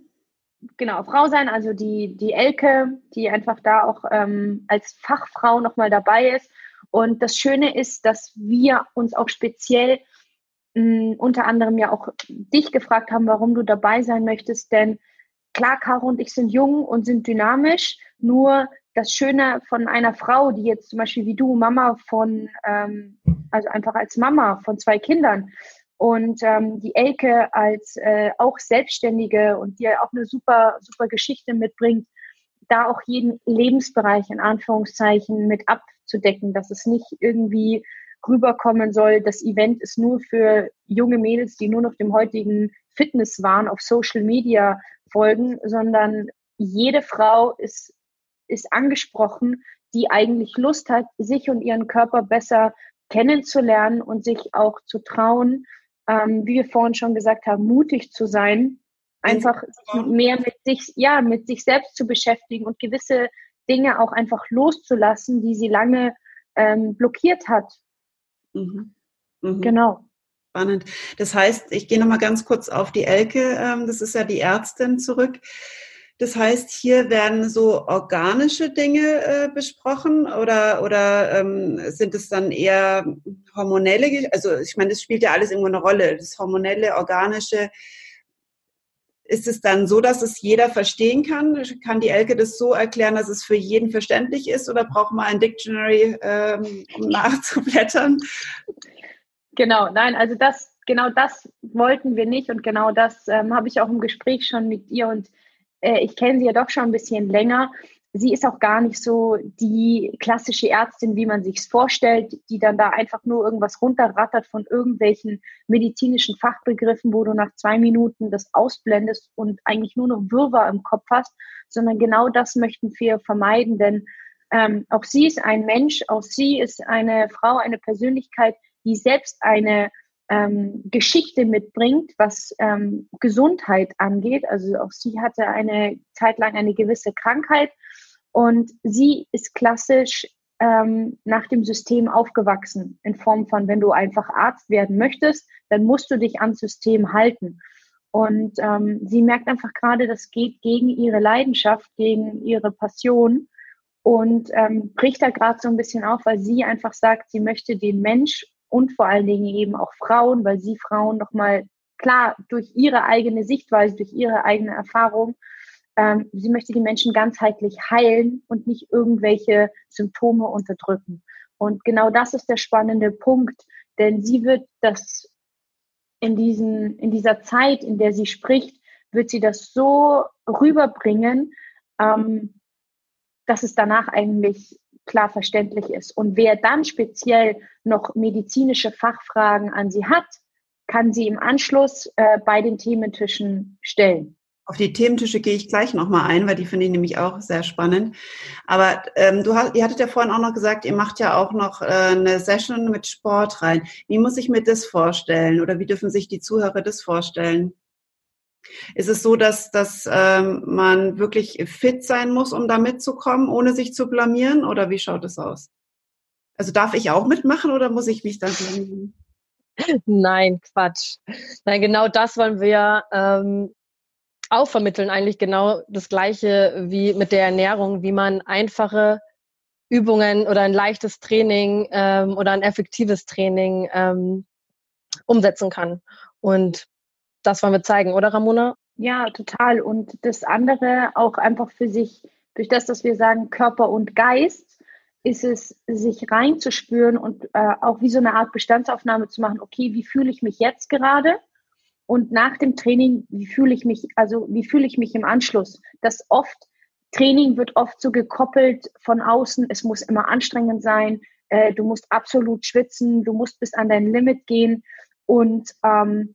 Genau, Frau sein, also die, die Elke, die einfach da auch ähm, als Fachfrau nochmal dabei ist. Und das Schöne ist, dass wir uns auch speziell mh, hm, unter anderem ja auch dich gefragt haben, warum du dabei sein möchtest. Denn klar, Caro und ich sind jung und sind dynamisch, nur das Schöne von einer Frau, die jetzt zum Beispiel wie du Mama von, ähm, also einfach als Mama von zwei Kindern und ähm, die Elke als äh, auch Selbstständige und die auch eine super, super Geschichte mitbringt, da auch jeden Lebensbereich in Anführungszeichen mit abzudecken, dass es nicht irgendwie rüberkommen soll, das Event ist nur für junge Mädels, die nur noch dem heutigen Fitnesswahn auf Social Media folgen, sondern jede Frau ist ist angesprochen, die eigentlich Lust hat, sich und ihren Körper besser kennenzulernen und sich auch zu trauen, ähm, wie wir vorhin schon gesagt haben, mutig zu sein, einfach mehr mit sich, ja, mit sich selbst zu beschäftigen und gewisse Dinge auch einfach loszulassen, die sie lange ähm, blockiert hat. Mhm. Mhm. Genau. Spannend. Das heißt, ich gehe nochmal ganz kurz auf die Elke, ähm, das ist ja die Ärztin zurück. Das heißt, hier werden so organische Dinge äh, besprochen oder, oder ähm, sind es dann eher hormonelle? Also ich meine, das spielt ja alles irgendwo eine Rolle. Das hormonelle, organische. Ist es dann so, dass es jeder verstehen kann? Kann die Elke das so erklären, dass es für jeden verständlich ist oder braucht man ein Dictionary, ähm, um nachzublättern? Genau, nein, also das, genau das wollten wir nicht und genau das ähm, habe ich auch im Gespräch schon mit ihr und äh, ich kenne sie ja doch schon ein bisschen länger. Sie ist auch gar nicht so die klassische Ärztin, wie man sich vorstellt, die dann da einfach nur irgendwas runterrattert von irgendwelchen medizinischen Fachbegriffen, wo du nach zwei Minuten das ausblendest und eigentlich nur noch Wirrwarr im Kopf hast, sondern genau das möchten wir vermeiden, denn ähm, auch sie ist ein Mensch, auch sie ist eine Frau, eine Persönlichkeit, die selbst eine ähm, Geschichte mitbringt, was ähm, Gesundheit angeht. Also auch sie hatte eine Zeit lang eine gewisse Krankheit und sie ist klassisch ähm, nach dem System aufgewachsen, in Form von, wenn du einfach Arzt werden möchtest, dann musst du dich ans System halten. Und ähm, sie merkt einfach gerade, das geht gegen ihre Leidenschaft, gegen ihre Passion und ähm, bricht da gerade so ein bisschen auf, weil sie einfach sagt, sie möchte den Mensch und vor allen Dingen eben auch Frauen, weil sie Frauen nochmal klar durch ihre eigene Sichtweise, durch ihre eigene Erfahrung, ähm, sie möchte die Menschen ganzheitlich heilen und nicht irgendwelche Symptome unterdrücken. Und genau das ist der spannende Punkt, denn sie wird das in, diesen, in dieser Zeit, in der sie spricht, wird sie das so rüberbringen, ähm, dass es danach eigentlich klar verständlich ist. Und wer dann speziell noch medizinische Fachfragen an Sie hat, kann sie im Anschluss äh, bei den Thementischen stellen. Auf die Thementische gehe ich gleich nochmal ein, weil die finde ich nämlich auch sehr spannend. Aber ähm, du hast, ihr hattet ja vorhin auch noch gesagt, ihr macht ja auch noch äh, eine Session mit Sport rein. Wie muss ich mir das vorstellen oder wie dürfen sich die Zuhörer das vorstellen? Ist es so, dass, dass ähm, man wirklich fit sein muss, um da mitzukommen, ohne sich zu blamieren? Oder wie schaut es aus? Also darf ich auch mitmachen oder muss ich mich dann blamieren? Nein, Quatsch. Nein, genau das wollen wir ähm, auch vermitteln. Eigentlich genau das Gleiche wie mit der Ernährung, wie man einfache Übungen oder ein leichtes Training ähm, oder ein effektives Training ähm, umsetzen kann. Und das wollen wir zeigen, oder Ramona? Ja, total. Und das andere auch einfach für sich, durch das, dass wir sagen Körper und Geist, ist es, sich reinzuspüren und äh, auch wie so eine Art Bestandsaufnahme zu machen, okay, wie fühle ich mich jetzt gerade? Und nach dem Training, wie fühle ich mich, also wie fühle ich mich im Anschluss? Das oft, Training wird oft so gekoppelt von außen, es muss immer anstrengend sein, äh, du musst absolut schwitzen, du musst bis an dein Limit gehen. Und ähm,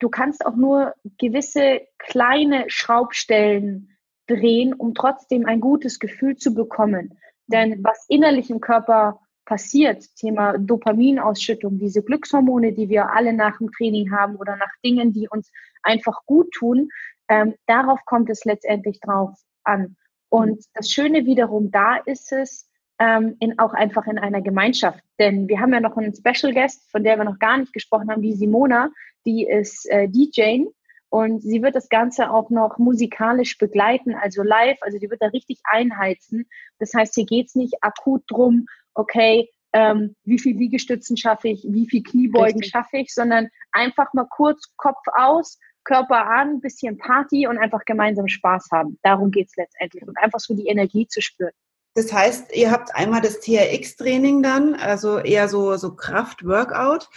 du kannst auch nur gewisse kleine Schraubstellen drehen, um trotzdem ein gutes Gefühl zu bekommen. Denn was innerlich im Körper passiert, Thema Dopaminausschüttung, diese Glückshormone, die wir alle nach dem Training haben oder nach Dingen, die uns einfach gut tun, ähm, darauf kommt es letztendlich drauf an. Und das Schöne wiederum da ist es, ähm, in, auch einfach in einer Gemeinschaft. Denn wir haben ja noch einen Special Guest, von der wir noch gar nicht gesprochen haben, die Simona, die ist äh, DJ und sie wird das Ganze auch noch musikalisch begleiten, also live, also die wird da richtig einheizen. Das heißt, hier geht's nicht akut drum, okay, ähm, wie viel Liegestützen schaffe ich, wie viel Kniebeugen richtig. schaffe ich, sondern einfach mal kurz Kopf aus, Körper an, bisschen Party und einfach gemeinsam Spaß haben. Darum geht's letztendlich und einfach so die Energie zu spüren. Das heißt, ihr habt einmal das TRX-Training dann, also eher so, so Kraft-Workout.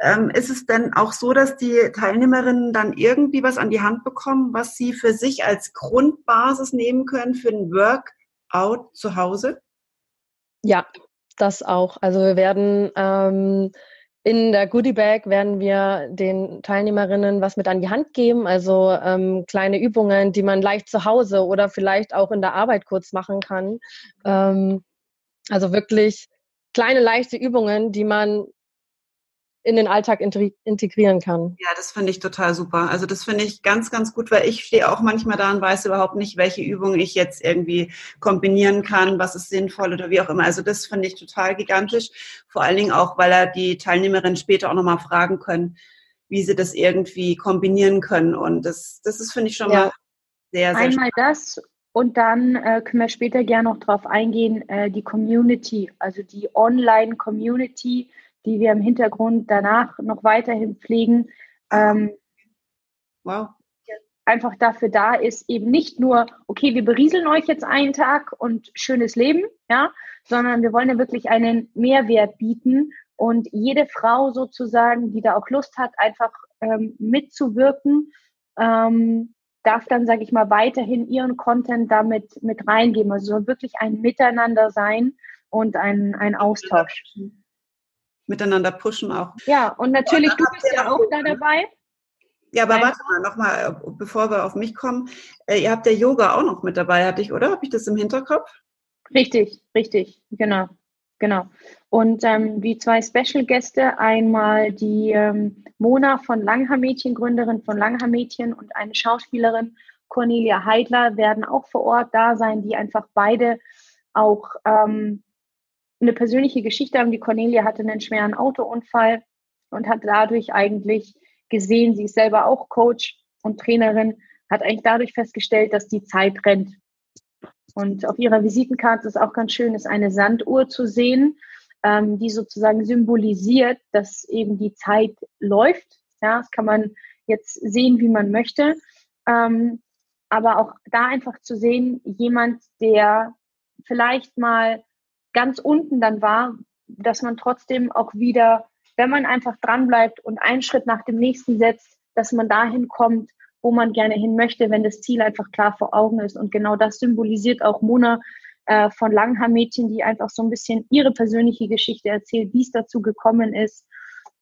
Ähm, ist es denn auch so, dass die Teilnehmerinnen dann irgendwie was an die Hand bekommen, was sie für sich als Grundbasis nehmen können für ein Workout zu Hause? Ja, das auch. Also wir werden ähm, in der Goodie Bag werden wir den Teilnehmerinnen was mit an die Hand geben, also ähm, kleine Übungen, die man leicht zu Hause oder vielleicht auch in der Arbeit kurz machen kann. Ähm, also wirklich kleine leichte Übungen, die man in den Alltag integrieren kann. Ja, das finde ich total super. Also das finde ich ganz, ganz gut, weil ich stehe auch manchmal da und weiß überhaupt nicht, welche Übungen ich jetzt irgendwie kombinieren kann, was ist sinnvoll oder wie auch immer. Also das finde ich total gigantisch. Vor allen Dingen auch, weil er die Teilnehmerinnen später auch nochmal fragen können, wie sie das irgendwie kombinieren können. Und das, das ist, finde ich, schon ja. mal sehr, sehr Einmal spannend. das und dann äh, können wir später gerne noch drauf eingehen, äh, die Community, also die Online-Community, die wir im Hintergrund danach noch weiterhin pflegen. Ähm, wow. Einfach dafür da ist, eben nicht nur, okay, wir berieseln euch jetzt einen Tag und schönes Leben, ja, sondern wir wollen ja wirklich einen Mehrwert bieten und jede Frau sozusagen, die da auch Lust hat, einfach ähm, mitzuwirken, ähm, darf dann, sage ich mal, weiterhin ihren Content damit mit reingeben. Also soll wirklich ein Miteinander sein und ein, ein Austausch miteinander pushen auch. Ja, und natürlich, du bist ja auch da dabei. Ja, aber Nein. warte mal, nochmal, bevor wir auf mich kommen. Äh, ihr habt ja Yoga auch noch mit dabei, hatte ich, oder? Habe ich das im Hinterkopf? Richtig, richtig, genau, genau. Und ähm, die zwei Special-Gäste, einmal die ähm, Mona von Langhaar Mädchen, Gründerin von Langhaar Mädchen und eine Schauspielerin, Cornelia Heidler, werden auch vor Ort da sein, die einfach beide auch ähm, eine persönliche Geschichte haben. Die Cornelia hatte einen schweren Autounfall und hat dadurch eigentlich gesehen, sie ist selber auch Coach und Trainerin, hat eigentlich dadurch festgestellt, dass die Zeit rennt. Und auf ihrer Visitenkarte ist auch ganz schön, ist eine Sanduhr zu sehen, ähm, die sozusagen symbolisiert, dass eben die Zeit läuft. Ja, das kann man jetzt sehen, wie man möchte. Ähm, aber auch da einfach zu sehen, jemand, der vielleicht mal ganz unten dann war, dass man trotzdem auch wieder, wenn man einfach dranbleibt und einen Schritt nach dem nächsten setzt, dass man dahin kommt, wo man gerne hin möchte, wenn das Ziel einfach klar vor Augen ist. Und genau das symbolisiert auch Mona äh, von Langhaar Mädchen, die einfach so ein bisschen ihre persönliche Geschichte erzählt, wie es dazu gekommen ist.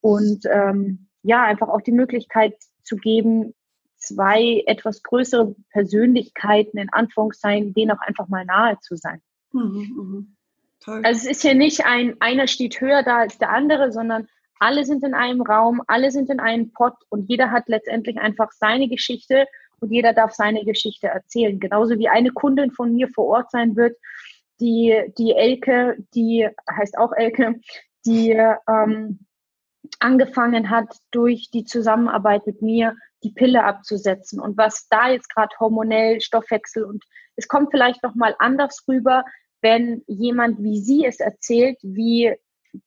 Und ähm, ja, einfach auch die Möglichkeit zu geben, zwei etwas größere Persönlichkeiten in Anführungszeichen, denen auch einfach mal nahe zu sein. Mhm, mh. Toll. Also es ist ja nicht ein, einer steht höher da als der andere, sondern alle sind in einem Raum, alle sind in einem Pott und jeder hat letztendlich einfach seine Geschichte und jeder darf seine Geschichte erzählen. Genauso wie eine Kundin von mir vor Ort sein wird, die, die Elke, die heißt auch Elke, die ähm, angefangen hat, durch die Zusammenarbeit mit mir die Pille abzusetzen und was da jetzt gerade hormonell, Stoffwechsel und es kommt vielleicht noch mal anders rüber, wenn jemand wie sie es erzählt, wie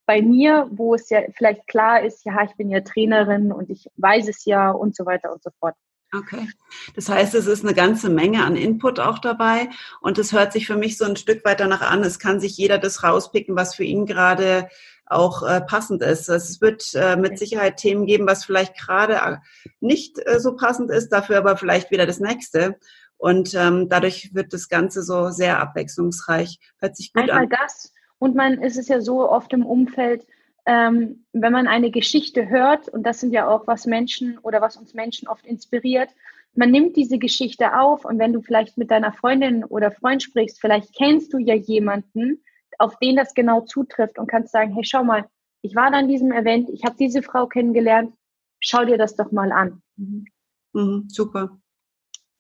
bei mir, wo es ja vielleicht klar ist, ja, ich bin ja Trainerin und ich weiß es ja und so weiter und so fort. Okay. Das heißt, es ist eine ganze Menge an Input auch dabei und es hört sich für mich so ein Stück weit danach an, es kann sich jeder das rauspicken, was für ihn gerade auch äh, passend ist. Es wird äh, mit Sicherheit Themen geben, was vielleicht gerade äh, nicht äh, so passend ist, dafür aber vielleicht wieder das nächste. Und ähm, dadurch wird das Ganze so sehr abwechslungsreich. Hört sich gut Einmal an. das. Und man ist es ja so oft im Umfeld, ähm, wenn man eine Geschichte hört, und das sind ja auch was Menschen oder was uns Menschen oft inspiriert, man nimmt diese Geschichte auf und wenn du vielleicht mit deiner Freundin oder Freund sprichst, vielleicht kennst du ja jemanden, auf den das genau zutrifft und kannst sagen, hey, schau mal, ich war da an diesem Event, ich habe diese Frau kennengelernt, schau dir das doch mal an. Mhm. Mhm, super.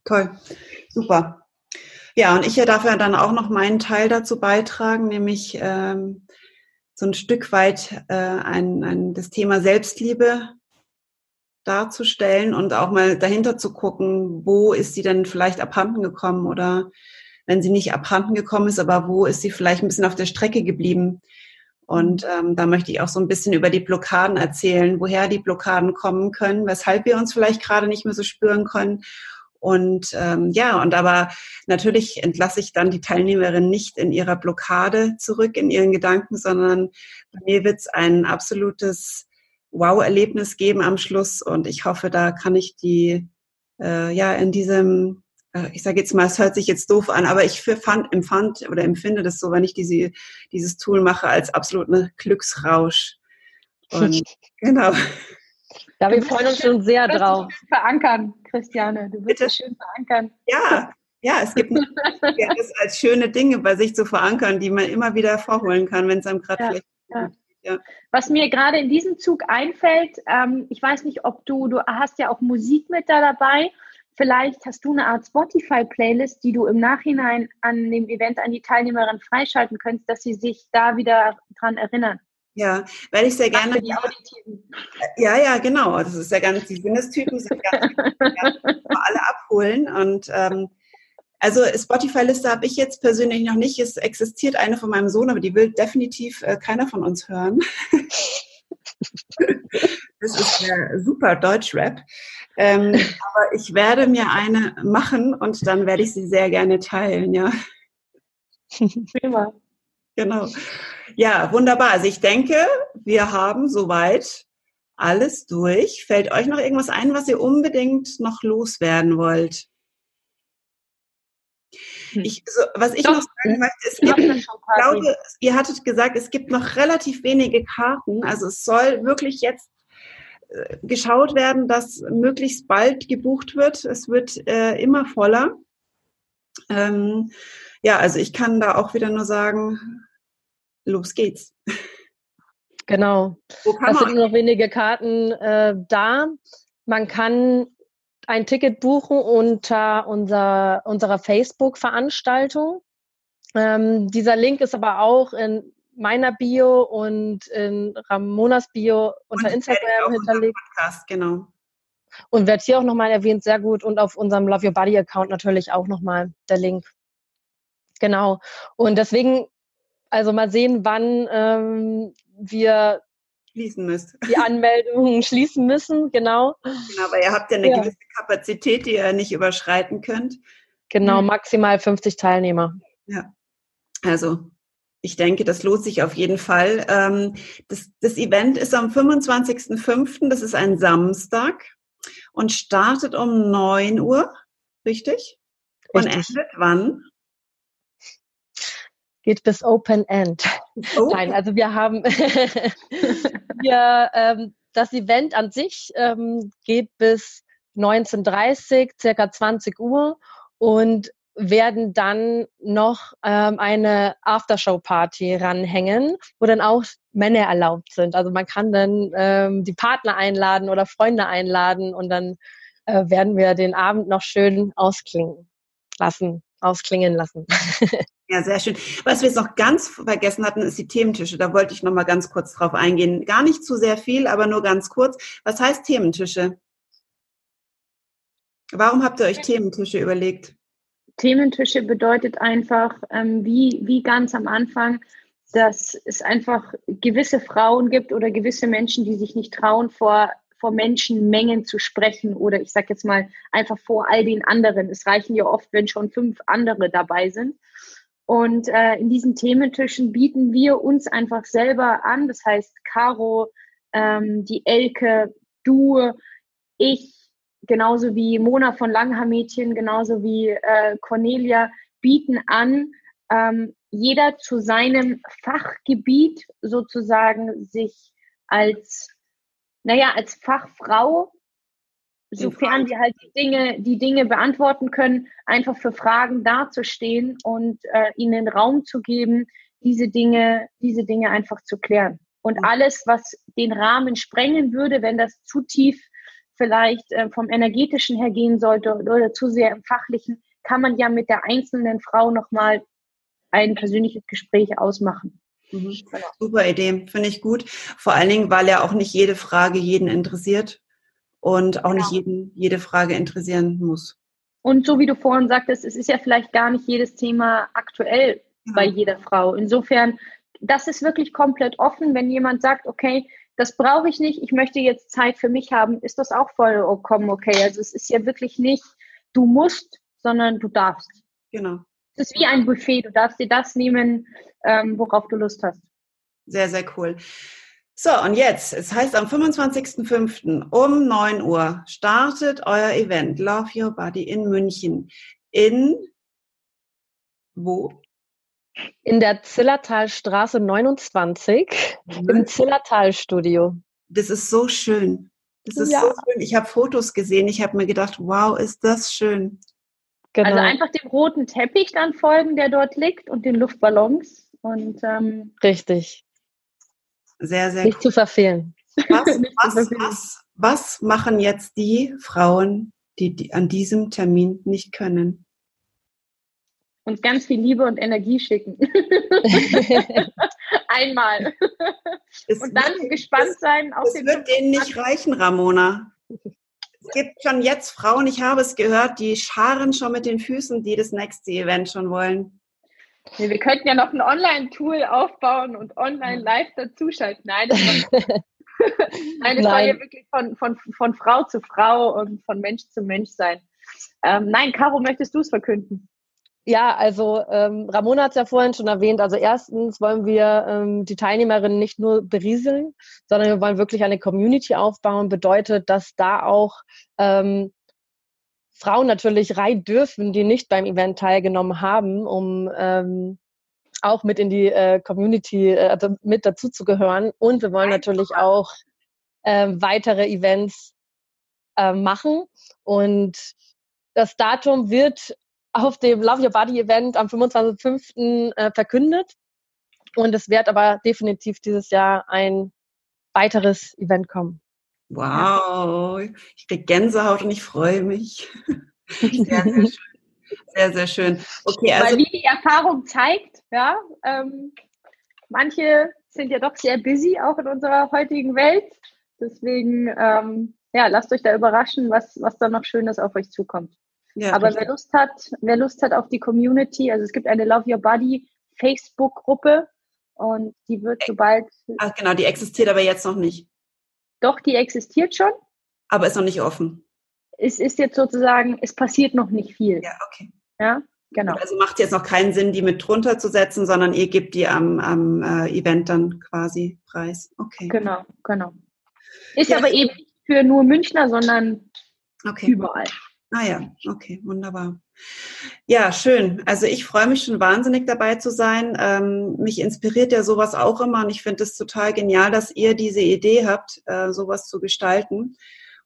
Toll. Super. Ja, und ich darf ja dann auch noch meinen Teil dazu beitragen, nämlich ähm, so ein Stück weit äh, ein, ein, das Thema Selbstliebe darzustellen und auch mal dahinter zu gucken, wo ist sie denn vielleicht abhanden gekommen oder wenn sie nicht abhanden gekommen ist, aber wo ist sie vielleicht ein bisschen auf der Strecke geblieben? Und ähm, da möchte ich auch so ein bisschen über die Blockaden erzählen, woher die Blockaden kommen können, weshalb wir uns vielleicht gerade nicht mehr so spüren können. Und ähm, ja, und aber natürlich entlasse ich dann die Teilnehmerin nicht in ihrer Blockade zurück, in ihren Gedanken, sondern bei mir wird es ein absolutes Wow-Erlebnis geben am Schluss. Und ich hoffe, da kann ich die äh, ja in diesem äh, ich sage jetzt mal, es hört sich jetzt doof an, aber ich fand, empfand oder empfinde das so, wenn ich diese, dieses Tool mache, als absoluten Glücksrausch. Und genau. Ja, wir freuen uns schon sehr drauf. Verankern, Christiane. Du wirst es schön verankern. Ja, ja, es gibt es als schöne Dinge bei sich zu verankern, die man immer wieder vorholen kann, wenn es einem gerade ja, schlecht ja. Ja. Was mir gerade in diesem Zug einfällt, ähm, ich weiß nicht, ob du, du hast ja auch Musik mit da dabei. Vielleicht hast du eine Art Spotify-Playlist, die du im Nachhinein an dem Event an die Teilnehmerin freischalten könntest, dass sie sich da wieder dran erinnern. Ja, werde ich sehr gerne. Die Auditiven. Ja, ja, genau. Das ist ja ganz, die Sinnestypen sind ganz, ganz alle abholen. Und ähm, also Spotify-Liste habe ich jetzt persönlich noch nicht. Es existiert eine von meinem Sohn, aber die will definitiv äh, keiner von uns hören. das ist der super Deutschrap. Ähm, aber ich werde mir eine machen und dann werde ich sie sehr gerne teilen, ja. Prima. Genau. Ja, wunderbar. Also ich denke, wir haben soweit alles durch. Fällt euch noch irgendwas ein, was ihr unbedingt noch loswerden wollt? Hm. Ich, so, was ich Doch, noch sagen möchte, es gibt, ich glaube, ihr hattet gesagt, es gibt noch relativ wenige Karten. Also es soll wirklich jetzt äh, geschaut werden, dass möglichst bald gebucht wird. Es wird äh, immer voller. Ähm, ja, also ich kann da auch wieder nur sagen, los geht's. Genau. Es sind nur noch wenige Karten äh, da. Man kann ein Ticket buchen unter unser, unserer Facebook-Veranstaltung. Ähm, dieser Link ist aber auch in meiner Bio und in Ramonas Bio unter und Instagram hinterlegt. Podcast, genau. Und wird hier auch nochmal erwähnt, sehr gut. Und auf unserem Love Your Body Account natürlich auch nochmal der Link. Genau. Und deswegen also mal sehen, wann ähm, wir schließen müsst. Die Anmeldungen schließen müssen, genau. Genau, aber ihr habt ja eine ja. gewisse Kapazität, die ihr nicht überschreiten könnt. Genau, hm. maximal 50 Teilnehmer. Ja. Also ich denke, das lohnt sich auf jeden Fall. Ähm, das, das Event ist am 25.05., das ist ein Samstag und startet um 9 Uhr, richtig? Und endet wann? Geht bis Open End. Oh. Nein, also wir haben wir, ähm, das Event an sich ähm, geht bis 19.30 circa 20 Uhr und werden dann noch ähm, eine Aftershow-Party ranhängen, wo dann auch Männer erlaubt sind. Also man kann dann ähm, die Partner einladen oder Freunde einladen und dann äh, werden wir den Abend noch schön ausklingen lassen, ausklingen lassen. Ja, sehr schön. Was wir jetzt noch ganz vergessen hatten, ist die Thementische. Da wollte ich noch mal ganz kurz drauf eingehen. Gar nicht zu sehr viel, aber nur ganz kurz. Was heißt Thementische? Warum habt ihr euch Thementische überlegt? Thementische bedeutet einfach, ähm, wie, wie ganz am Anfang, dass es einfach gewisse Frauen gibt oder gewisse Menschen, die sich nicht trauen, vor, vor Menschenmengen zu sprechen oder ich sage jetzt mal einfach vor all den anderen. Es reichen ja oft, wenn schon fünf andere dabei sind. Und äh, in diesen Thementischen bieten wir uns einfach selber an. Das heißt, Caro, ähm, die Elke, du, ich, genauso wie Mona von Langhaar-Mädchen, genauso wie äh, Cornelia, bieten an, ähm, jeder zu seinem Fachgebiet sozusagen sich als, naja, als Fachfrau, sofern wir halt die Dinge, die Dinge beantworten können, einfach für Fragen dazustehen und äh, ihnen Raum zu geben, diese Dinge, diese Dinge einfach zu klären. Und alles, was den Rahmen sprengen würde, wenn das zu tief vielleicht äh, vom energetischen her gehen sollte oder zu sehr im fachlichen, kann man ja mit der einzelnen Frau nochmal ein persönliches Gespräch ausmachen. Mhm. Super Idee, finde ich gut. Vor allen Dingen, weil ja auch nicht jede Frage jeden interessiert und auch genau. nicht jeden, jede Frage interessieren muss. Und so wie du vorhin sagtest, es ist ja vielleicht gar nicht jedes Thema aktuell ja. bei jeder Frau. Insofern, das ist wirklich komplett offen. Wenn jemand sagt, okay, das brauche ich nicht, ich möchte jetzt Zeit für mich haben, ist das auch vollkommen okay. Also es ist ja wirklich nicht, du musst, sondern du darfst. Genau. Es ist wie ein Buffet, du darfst dir das nehmen, ähm, worauf du Lust hast. Sehr, sehr cool. So, und jetzt, es heißt am 25.05. um 9 Uhr startet euer Event Love Your Body in München. In wo? In der Zillertalstraße 29 mhm. im Zillertal-Studio. Das ist so schön. Das ist ja. so schön. Ich habe Fotos gesehen. Ich habe mir gedacht, wow, ist das schön. Genau. Also einfach dem roten Teppich dann folgen, der dort liegt und den Luftballons. Und, ähm, Richtig. Sehr, sehr Nicht cool. zu verfehlen. Was, was, was, was machen jetzt die Frauen, die, die an diesem Termin nicht können? uns ganz viel Liebe und Energie schicken. Einmal. Es und dann wird, gespannt sein auf das den. Das wird denen nicht reichen, Ramona. Es gibt schon jetzt Frauen, ich habe es gehört, die scharen schon mit den Füßen, die das nächste Event schon wollen. Nee, wir könnten ja noch ein Online-Tool aufbauen und online live dazuschalten. Nein, das, Nein, das soll ja wirklich von, von, von Frau zu Frau und von Mensch zu Mensch sein. Ähm, nein, Caro, möchtest du es verkünden? Ja, also ähm, Ramona hat es ja vorhin schon erwähnt. Also erstens wollen wir ähm, die Teilnehmerinnen nicht nur berieseln, sondern wir wollen wirklich eine Community aufbauen. Bedeutet, dass da auch ähm, Frauen natürlich rein dürfen, die nicht beim Event teilgenommen haben, um ähm, auch mit in die äh, Community äh, also mit dazu zu gehören. Und wir wollen natürlich auch äh, weitere Events äh, machen. Und das Datum wird auf dem Love Your Body Event am 25.05. Äh, verkündet. Und es wird aber definitiv dieses Jahr ein weiteres Event kommen. Wow, ich kriege Gänsehaut und ich freue mich. Sehr, sehr schön. Sehr, sehr schön. Okay, also Weil wie die Erfahrung zeigt, ja, ähm, manche sind ja doch sehr busy, auch in unserer heutigen Welt. Deswegen, ähm, ja, lasst euch da überraschen, was, was da noch Schönes auf euch zukommt. Ja, Aber wer Lust hat, wer Lust hat auf die Community, also es gibt eine Love Your Body Facebook-Gruppe und die wird sobald. Ach genau, die existiert aber jetzt noch nicht. Doch, die existiert schon. Aber ist noch nicht offen. Es ist jetzt sozusagen, es passiert noch nicht viel. Ja, okay. Ja, genau. Also macht jetzt noch keinen Sinn, die mit drunter zu setzen, sondern ihr gebt die am, am äh, Event dann quasi preis. Okay. Genau, genau. Ist ja, aber eben nicht für nur Münchner, sondern okay. überall. Ah ja, okay, wunderbar. Ja, schön. Also ich freue mich schon wahnsinnig dabei zu sein. Ähm, mich inspiriert ja sowas auch immer und ich finde es total genial, dass ihr diese Idee habt, äh, sowas zu gestalten.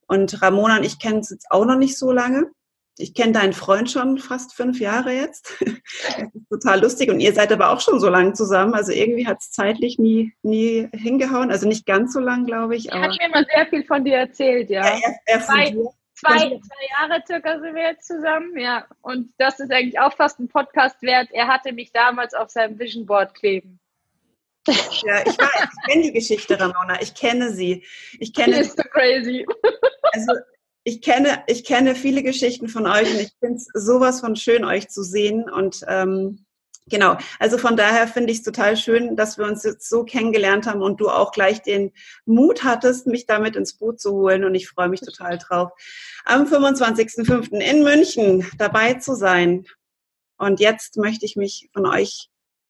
Und Ramona und ich kennen es jetzt auch noch nicht so lange. Ich kenne deinen Freund schon fast fünf Jahre jetzt. das ist total lustig. Und ihr seid aber auch schon so lange zusammen. Also irgendwie hat es zeitlich nie, nie hingehauen. Also nicht ganz so lang, glaube ich. Er hat mir immer sehr viel von dir erzählt, ja. ja er, er dir. Zwei, zwei Jahre circa sind wir jetzt zusammen, ja. Und das ist eigentlich auch fast ein Podcast wert. Er hatte mich damals auf seinem Vision Board kleben. Ja, ich weiß, ich kenne die Geschichte, Ramona. Ich kenne sie. Ich kenne. Ist so crazy. Also ich kenne, ich kenne viele Geschichten von euch und ich finde es sowas von schön, euch zu sehen. Und ähm, Genau, also von daher finde ich es total schön, dass wir uns jetzt so kennengelernt haben und du auch gleich den Mut hattest, mich damit ins Boot zu holen und ich freue mich total drauf, am 25.05. in München dabei zu sein. Und jetzt möchte ich mich von euch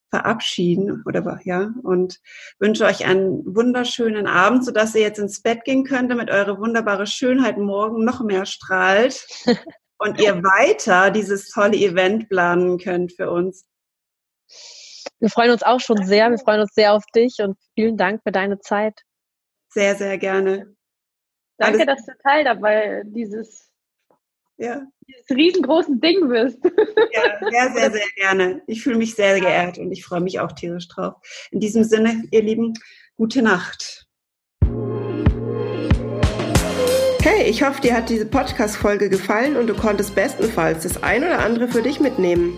verabschieden oder ja und wünsche euch einen wunderschönen Abend, sodass ihr jetzt ins Bett gehen könnt, damit eure wunderbare Schönheit morgen noch mehr strahlt und ihr weiter dieses tolle Event planen könnt für uns. Wir freuen uns auch schon sehr. Wir freuen uns sehr auf dich und vielen Dank für deine Zeit. Sehr, sehr gerne. Danke, Alles dass du Teil dabei dieses, ja. dieses riesengroßen Ding bist. Ja, sehr, sehr, sehr gerne. Ich fühle mich sehr geehrt und ich freue mich auch tierisch drauf. In diesem Sinne, ihr Lieben, gute Nacht. Hey, ich hoffe, dir hat diese Podcast-Folge gefallen und du konntest bestenfalls das ein oder andere für dich mitnehmen.